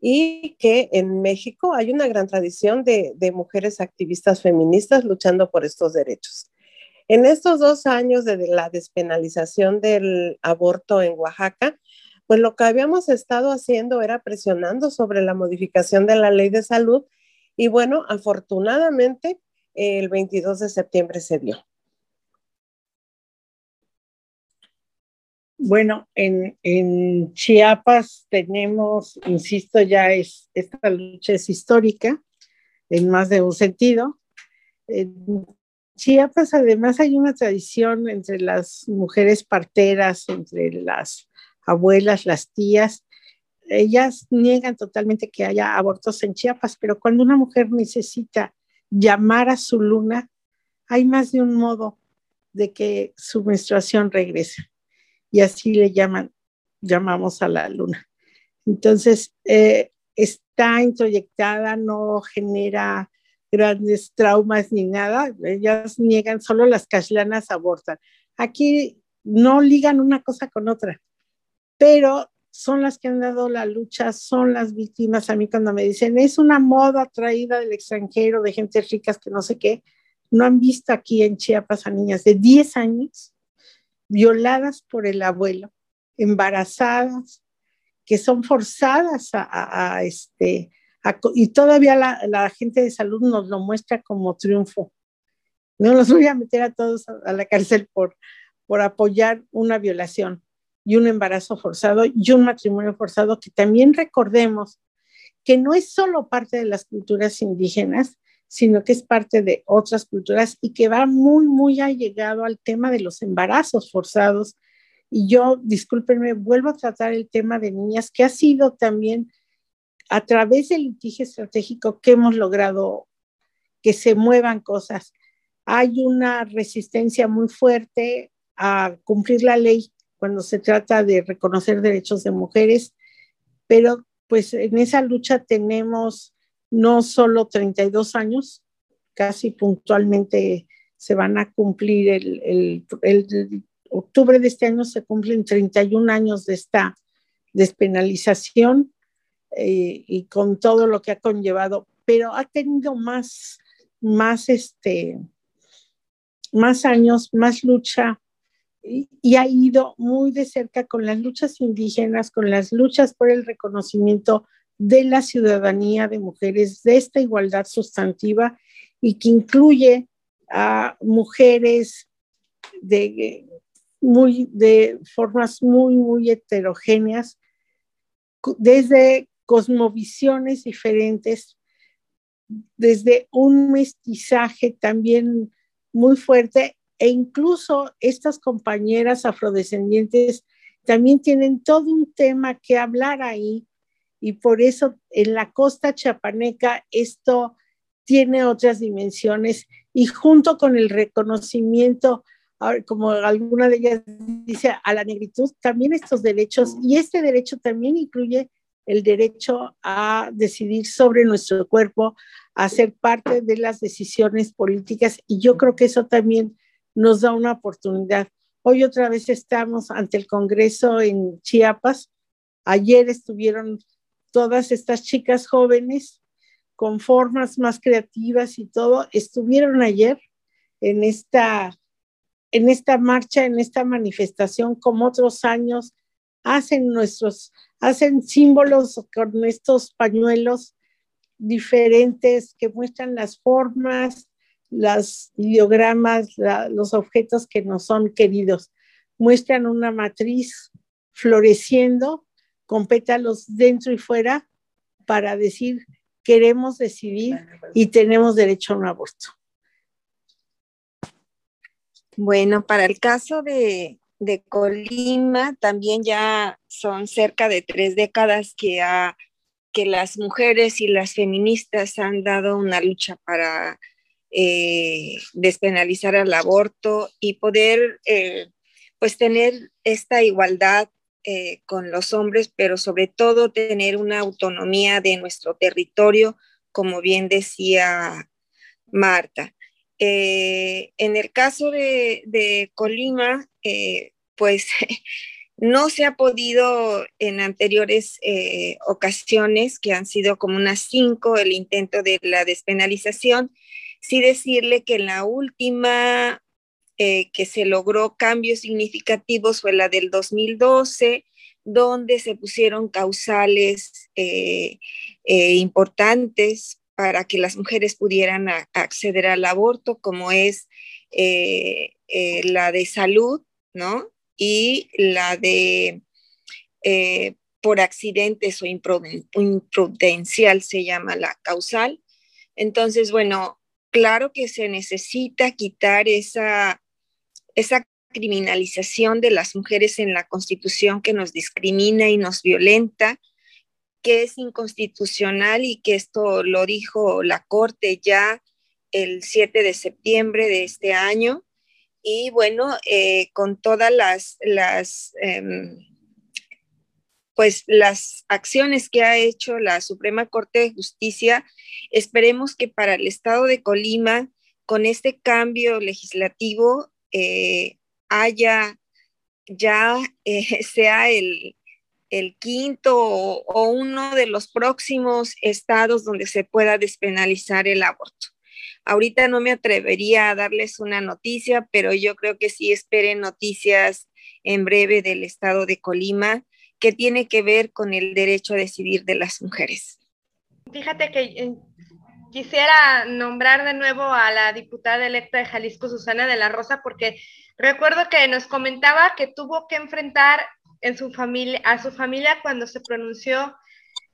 y que en México hay una gran tradición de mujeres activistas feministas luchando por estos derechos. En estos dos años de la despenalización del aborto en Oaxaca, pues lo que habíamos estado haciendo era presionando sobre la modificación de la ley de salud y bueno, afortunadamente el 22 de septiembre se dio. Bueno, en, Chiapas tenemos, insisto, ya es, esta lucha es histórica en más de un sentido. Chiapas además hay una tradición entre las mujeres parteras, entre las abuelas, las tías. Ellas niegan totalmente que haya abortos en Chiapas, pero cuando una mujer necesita llamar a su luna, hay más de un modo de que su menstruación regrese. Y así le llaman, llamamos a la luna. Entonces, eh, está introyectada, no genera grandes traumas ni nada, ellas niegan, solo las cashlanas abortan. Aquí no ligan una cosa con otra, pero son las que han dado la lucha, son las víctimas. A mí cuando me dicen, es una moda traída del extranjero, de gente ricas que no sé qué, no han visto aquí en Chiapas a niñas de 10 años violadas por el abuelo, embarazadas, que son forzadas a, a este, y todavía la, gente de salud nos lo muestra como triunfo. No los voy a meter a todos a, la cárcel por, por apoyar una violación y un embarazo forzado y un matrimonio forzado, que también recordemos que no es solo parte de las culturas indígenas, sino que es parte de otras culturas y que va muy, muy allegado al tema de los embarazos forzados. Y yo, discúlpenme, vuelvo a tratar el tema de niñas, que ha sido también a través del litigio estratégico que hemos logrado que se muevan cosas. Hay una resistencia muy fuerte a cumplir la ley cuando se trata de reconocer derechos de mujeres, pero pues en esa lucha tenemos no solo 32 años, casi puntualmente se van a cumplir el, octubre de este año se cumplen 31 años de esta despenalización eh, y con todo lo que ha conllevado, pero ha tenido más, más, este, más años, más lucha y, y ha ido muy de cerca con las luchas indígenas, con las luchas por el reconocimiento de la ciudadanía de mujeres, de esta igualdad sustantiva y que incluye a mujeres de, muy, de formas muy, muy heterogéneas, desde cosmovisiones diferentes, desde un mestizaje también muy fuerte e incluso estas compañeras afrodescendientes también tienen todo un tema que hablar ahí y por eso en la costa chapaneca esto tiene otras dimensiones y junto con el reconocimiento, como alguna de ellas dice, a la negritud, también estos derechos y este derecho también incluye el derecho a decidir sobre nuestro cuerpo, a ser parte de las decisiones políticas y yo creo que eso también nos da una oportunidad. Hoy otra vez estamos ante el Congreso en Chiapas. Ayer estuvieron todas estas chicas jóvenes con formas más creativas y todo, estuvieron ayer en esta, en esta marcha, en esta manifestación, como otros años, hacen nuestros, hacen símbolos con estos pañuelos diferentes que muestran las formas, los ideogramas, los objetos que nos son queridos. Muestran una matriz floreciendo con pétalos dentro y fuera para decir queremos decidir y tenemos derecho a un aborto. Bueno, para el caso de, Colima, también ya son cerca de tres décadas que, que las mujeres y las feministas han dado una lucha para eh, despenalizar el aborto y poder eh, pues tener esta igualdad eh, con los hombres, pero sobre todo tener una autonomía de nuestro territorio, como bien decía Marta. En el caso de, Colima, eh, pues no se ha podido en anteriores ocasiones, que han sido como unas cinco, el intento de la despenalización, sí decirle que la última eh, que se logró cambios significativos fue la del 2012, donde se pusieron causales eh, eh, importantes para que las mujeres pudieran acceder al aborto, como es la de salud, ¿no? Y la de por accidentes o imprudencial se llama la causal. Entonces, bueno, claro que se necesita quitar esa esa criminalización de las mujeres en la Constitución que nos discrimina y nos violenta, que es inconstitucional y que esto lo dijo la Corte ya el 7 de septiembre de este año. Y bueno, eh, con todas las, las em, pues las acciones que ha hecho la Suprema Corte de Justicia, esperemos que para el estado de Colima, con este cambio legislativo, eh, haya ya eh, sea el, quinto o, uno de los próximos estados donde se pueda despenalizar el aborto. Ahorita no me atrevería a darles una noticia, pero yo creo que sí esperen noticias en breve del estado de Colima que tiene que ver con el derecho a decidir de las mujeres. Fíjate que eh, quisiera nombrar de nuevo a la diputada electa de Jalisco, Susana de la Rosa, porque recuerdo que nos comentaba que tuvo que enfrentar en su familia, a su familia cuando se pronunció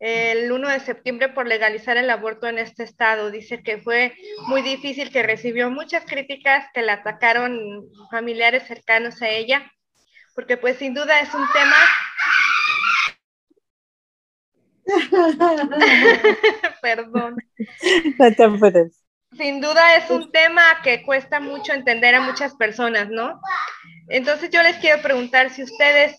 el 1 de septiembre por legalizar el aborto en este estado. Dice que fue muy difícil, que recibió muchas críticas, que la atacaron familiares cercanos a ella, porque pues sin duda es un tema Perdón. No te sin duda es un tema que cuesta mucho entender a muchas personas, ¿no? Entonces yo les quiero preguntar si ustedes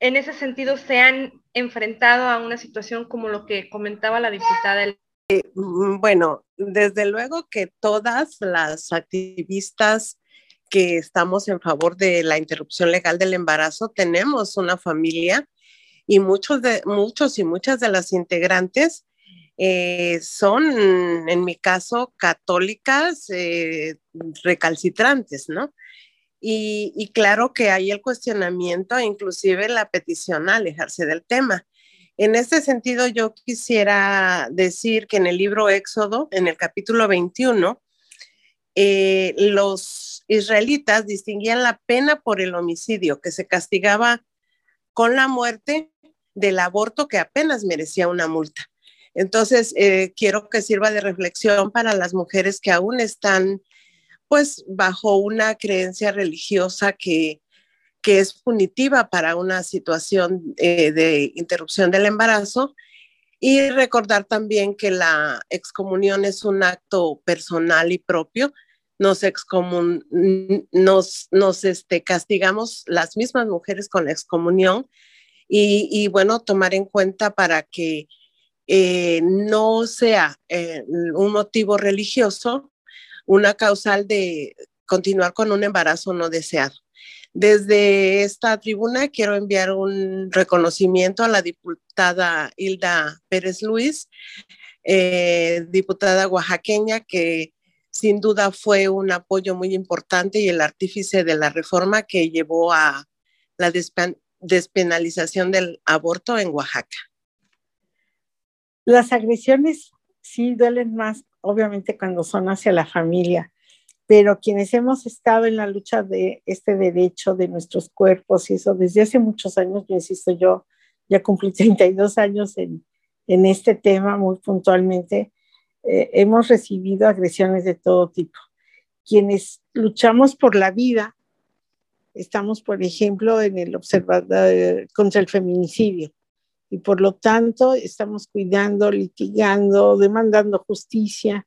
en ese sentido se han enfrentado a una situación como lo que comentaba la diputada. Eh, mm, bueno, desde luego que todas las activistas que estamos en favor de la interrupción legal del embarazo tenemos una familia y muchos de muchos y muchas de las integrantes eh, son, en mi caso, católicas eh, recalcitrantes, ¿no? Y, claro que hay el cuestionamiento, inclusive la petición a alejarse del tema. En este sentido, yo quisiera decir que en el libro Éxodo, en el capítulo 21, eh, los israelitas distinguían la pena por el homicidio, que se castigaba con la muerte del aborto, que apenas merecía una multa. Entonces, eh, quiero que sirva de reflexión para las mujeres que aún están, pues, bajo una creencia religiosa que, es punitiva para una situación eh, de interrupción del embarazo. Y recordar también que la excomunión es un acto personal y propio. Nos, excomun nos, nos este, castigamos las mismas mujeres con la excomunión y, y bueno, tomar en cuenta para que eh, no sea eh, un motivo religioso una causal de continuar con un embarazo no deseado. Desde esta tribuna quiero enviar un reconocimiento a la diputada Hilda Pérez Luis, eh, diputada oaxaqueña, que sin duda fue un apoyo muy importante y el artífice de la reforma que llevó a la despenalización del aborto en Oaxaca. Las agresiones sí duelen más, obviamente, cuando son hacia la familia, pero quienes hemos estado en la lucha de este derecho de nuestros cuerpos y eso desde hace muchos años, yo insisto, yo ya cumplí 32 años en, en este tema muy puntualmente, eh, hemos recibido agresiones de todo tipo. Quienes luchamos por la vida, estamos, por ejemplo, en el observador contra el feminicidio y por lo tanto estamos cuidando, litigando, demandando justicia,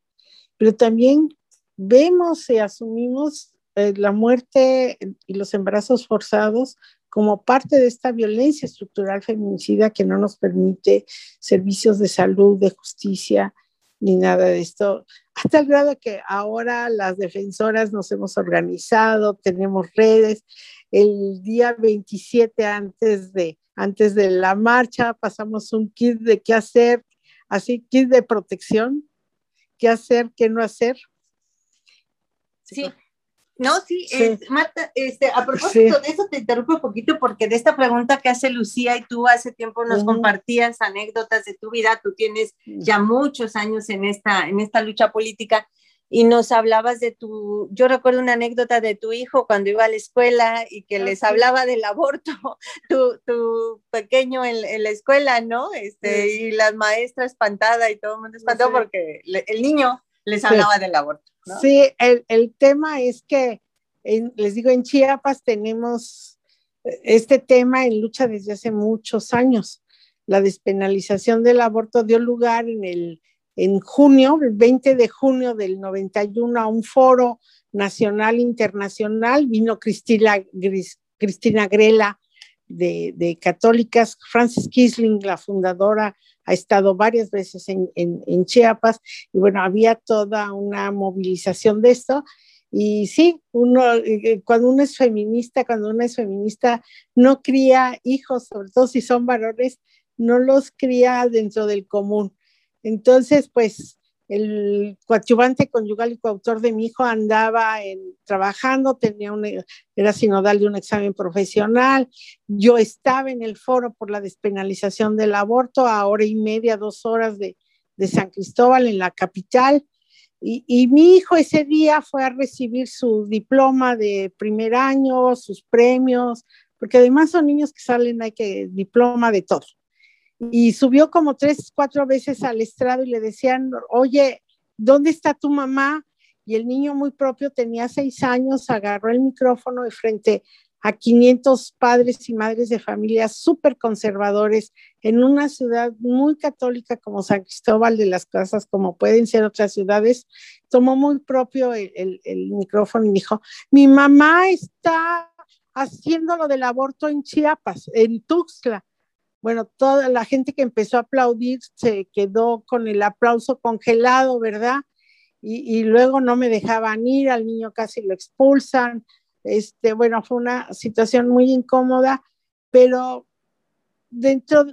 pero también vemos y asumimos eh, la muerte y los embarazos forzados como parte de esta violencia estructural feminicida que no nos permite servicios de salud, de justicia, ni nada de esto, hasta el grado que ahora las defensoras nos hemos organizado, tenemos redes. El día 27 antes de antes de la marcha, pasamos un kit de qué hacer, así, kit de protección, qué hacer, qué no hacer. Sí. No, sí, Marta, este, a propósito de eso te interrumpo un poquito porque de esta pregunta que hace Lucía y tú hace tiempo nos compartías anécdotas de tu vida, tú tienes ya muchos años en esta, en esta lucha política y nos hablabas de tu, yo recuerdo una anécdota de tu hijo cuando iba a la escuela y que les hablaba del aborto, tu, tu pequeño en, en, la escuela, ¿no? Este, Y las maestras espantada y todo el mundo espantado porque el niño les hablaba del aborto. ¿no? Sí, el, el, tema es que, les digo, en Chiapas tenemos este tema en lucha desde hace muchos años. La despenalización del aborto dio lugar en el en junio, el 20 de junio del 91, a un foro nacional internacional. Vino Cristina, Cristina Grela de, Católicas, Francis Kisling, la fundadora, ha estado varias veces en, en, Chiapas y bueno, había toda una movilización de esto. Y sí, uno, eh, cuando uno es feminista, cuando uno es feminista, no cría hijos, sobre todo si son varones, no los cría dentro del común entonces, pues el coadyuvante conyugal y coautor de mi hijo andaba trabajando, tenía era sinodal de un examen profesional. Yo estaba en el foro por la despenalización del aborto a hora y media, dos horas de, San Cristóbal en la capital. Y, y, mi hijo ese día fue a recibir su diploma de primer año, sus premios, porque además son niños que salen, hay que diploma de todo y subió como tres, cuatro veces al estrado y le decían, oye, ¿dónde está tu mamá? Y el niño muy propio tenía seis años, agarró el micrófono y frente a 500 padres y madres de familias súper conservadores en una ciudad muy católica como San Cristóbal de las Casas, como pueden ser otras ciudades, tomó muy propio el, micrófono y dijo, mi mamá está haciendo lo del aborto en Chiapas, en Tuxtla. Bueno, toda la gente que empezó a aplaudir se quedó con el aplauso congelado, ¿verdad? Y, luego no me dejaban ir, al niño casi lo expulsan. Este, bueno, fue una situación muy incómoda, pero dentro,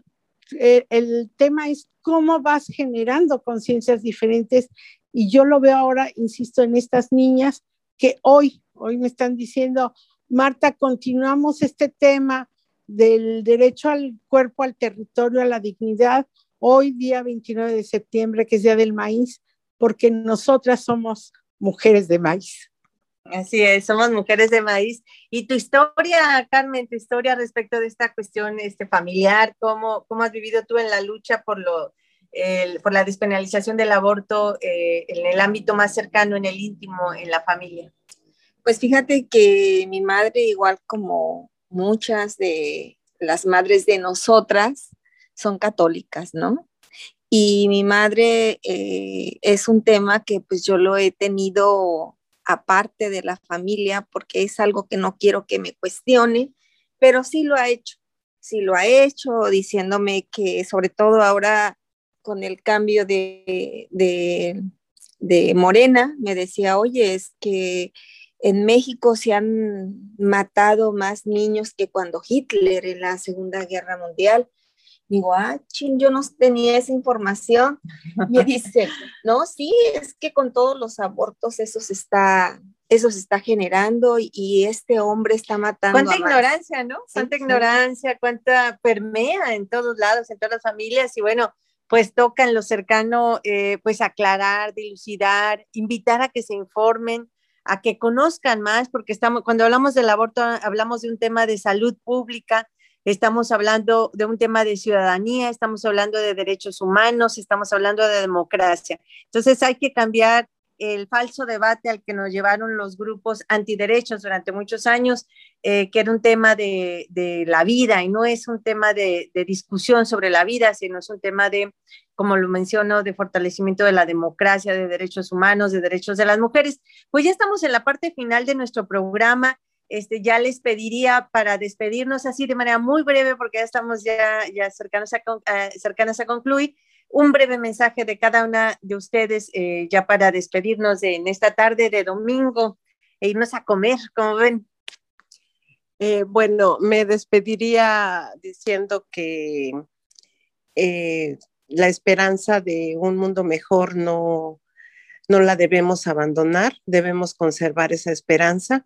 eh, el tema es cómo vas generando conciencias diferentes y yo lo veo ahora, insisto, en estas niñas que hoy, hoy me están diciendo, Marta, continuamos este tema del derecho al cuerpo, al territorio, a la dignidad, hoy día 29 de septiembre, que es Día del Maíz, porque nosotras somos mujeres de maíz. Así es, somos mujeres de maíz. Y tu historia, Carmen, tu historia respecto de esta cuestión este, familiar, ¿cómo, cómo has vivido tú en la lucha por, lo, el, por la despenalización del aborto eh, en el ámbito más cercano, en el íntimo, en la familia? Pues fíjate que mi madre, igual como muchas de las madres de nosotras, son católicas, ¿no? Y mi madre eh, es un tema que pues yo lo he tenido aparte de la familia porque es algo que no quiero que me cuestione, pero sí lo ha hecho, sí lo ha hecho, diciéndome que sobre todo ahora con el cambio de, de, de Morena, me decía, oye, es que en México se han matado más niños que cuando Hitler en la Segunda Guerra Mundial. Digo, ah, ching, yo no tenía esa información. Y dice, no, sí, es que con todos los abortos eso se está, eso se está generando y, este hombre está matando. Cuánta ignorancia, ¿no? Cuánta ignorancia, cuánta permea en todos lados, en todas las familias. Y bueno, pues toca en lo cercano, eh, pues aclarar, dilucidar, invitar a que se informen a que conozcan más, porque estamos, cuando hablamos del aborto, hablamos de un tema de salud pública, estamos hablando de un tema de ciudadanía, estamos hablando de derechos humanos, estamos hablando de democracia. Entonces hay que cambiar el falso debate al que nos llevaron los grupos antiderechos durante muchos años, eh, que era un tema de, de, la vida y no es un tema de, de, discusión sobre la vida, sino es un tema de, como lo menciono, de fortalecimiento de la democracia, de derechos humanos, de derechos de las mujeres. Pues ya estamos en la parte final de nuestro programa. Este, ya les pediría para despedirnos así de manera muy breve, porque ya estamos ya, ya cercanos, a, cercanos a concluir, un breve mensaje de cada una de ustedes eh, ya para despedirnos de, en esta tarde de domingo e irnos a comer, como ven. Eh, bueno, me despediría diciendo que eh, la esperanza de un mundo mejor no, no la debemos abandonar, debemos conservar esa esperanza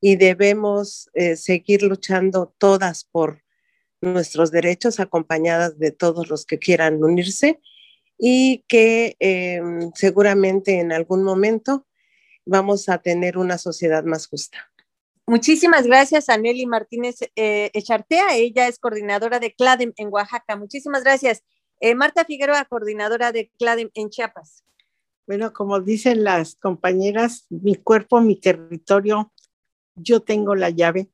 y debemos eh, seguir luchando todas por nuestros derechos, acompañadas de todos los que quieran unirse y que eh, seguramente en algún momento vamos a tener una sociedad más justa. Muchísimas gracias a Nelly Martínez eh, Echartea, ella es coordinadora de CLADEM en Oaxaca. Muchísimas gracias. Eh, Marta Figueroa, coordinadora de CLADEM en Chiapas. Bueno, como dicen las compañeras, mi cuerpo, mi territorio, yo tengo la llave.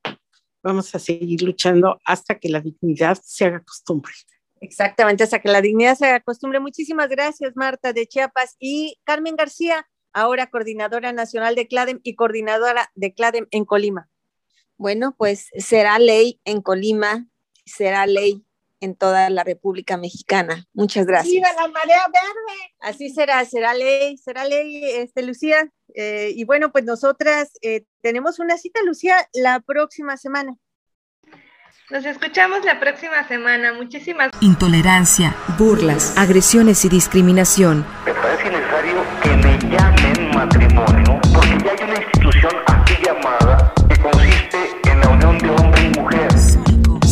Vamos a seguir luchando hasta que la dignidad se haga costumbre. Exactamente, hasta que la dignidad se haga costumbre. Muchísimas gracias, Marta de Chiapas. Y Carmen García, ahora coordinadora nacional de CLADEM y coordinadora de CLADEM en Colima. Bueno, pues será ley en Colima, será ley en toda la República Mexicana. Muchas gracias. ¡Viva la marea verde! Así será, será ley, será ley, este, Lucía. Eh, y bueno, pues nosotras eh, tenemos una cita, Lucía, la próxima semana. Nos escuchamos la próxima semana. Muchísimas Intolerancia, burlas, agresiones y discriminación. Me parece necesario que me llamen matrimonio porque ya hay una institución así llamada que consiste en la unión de hombre y mujer.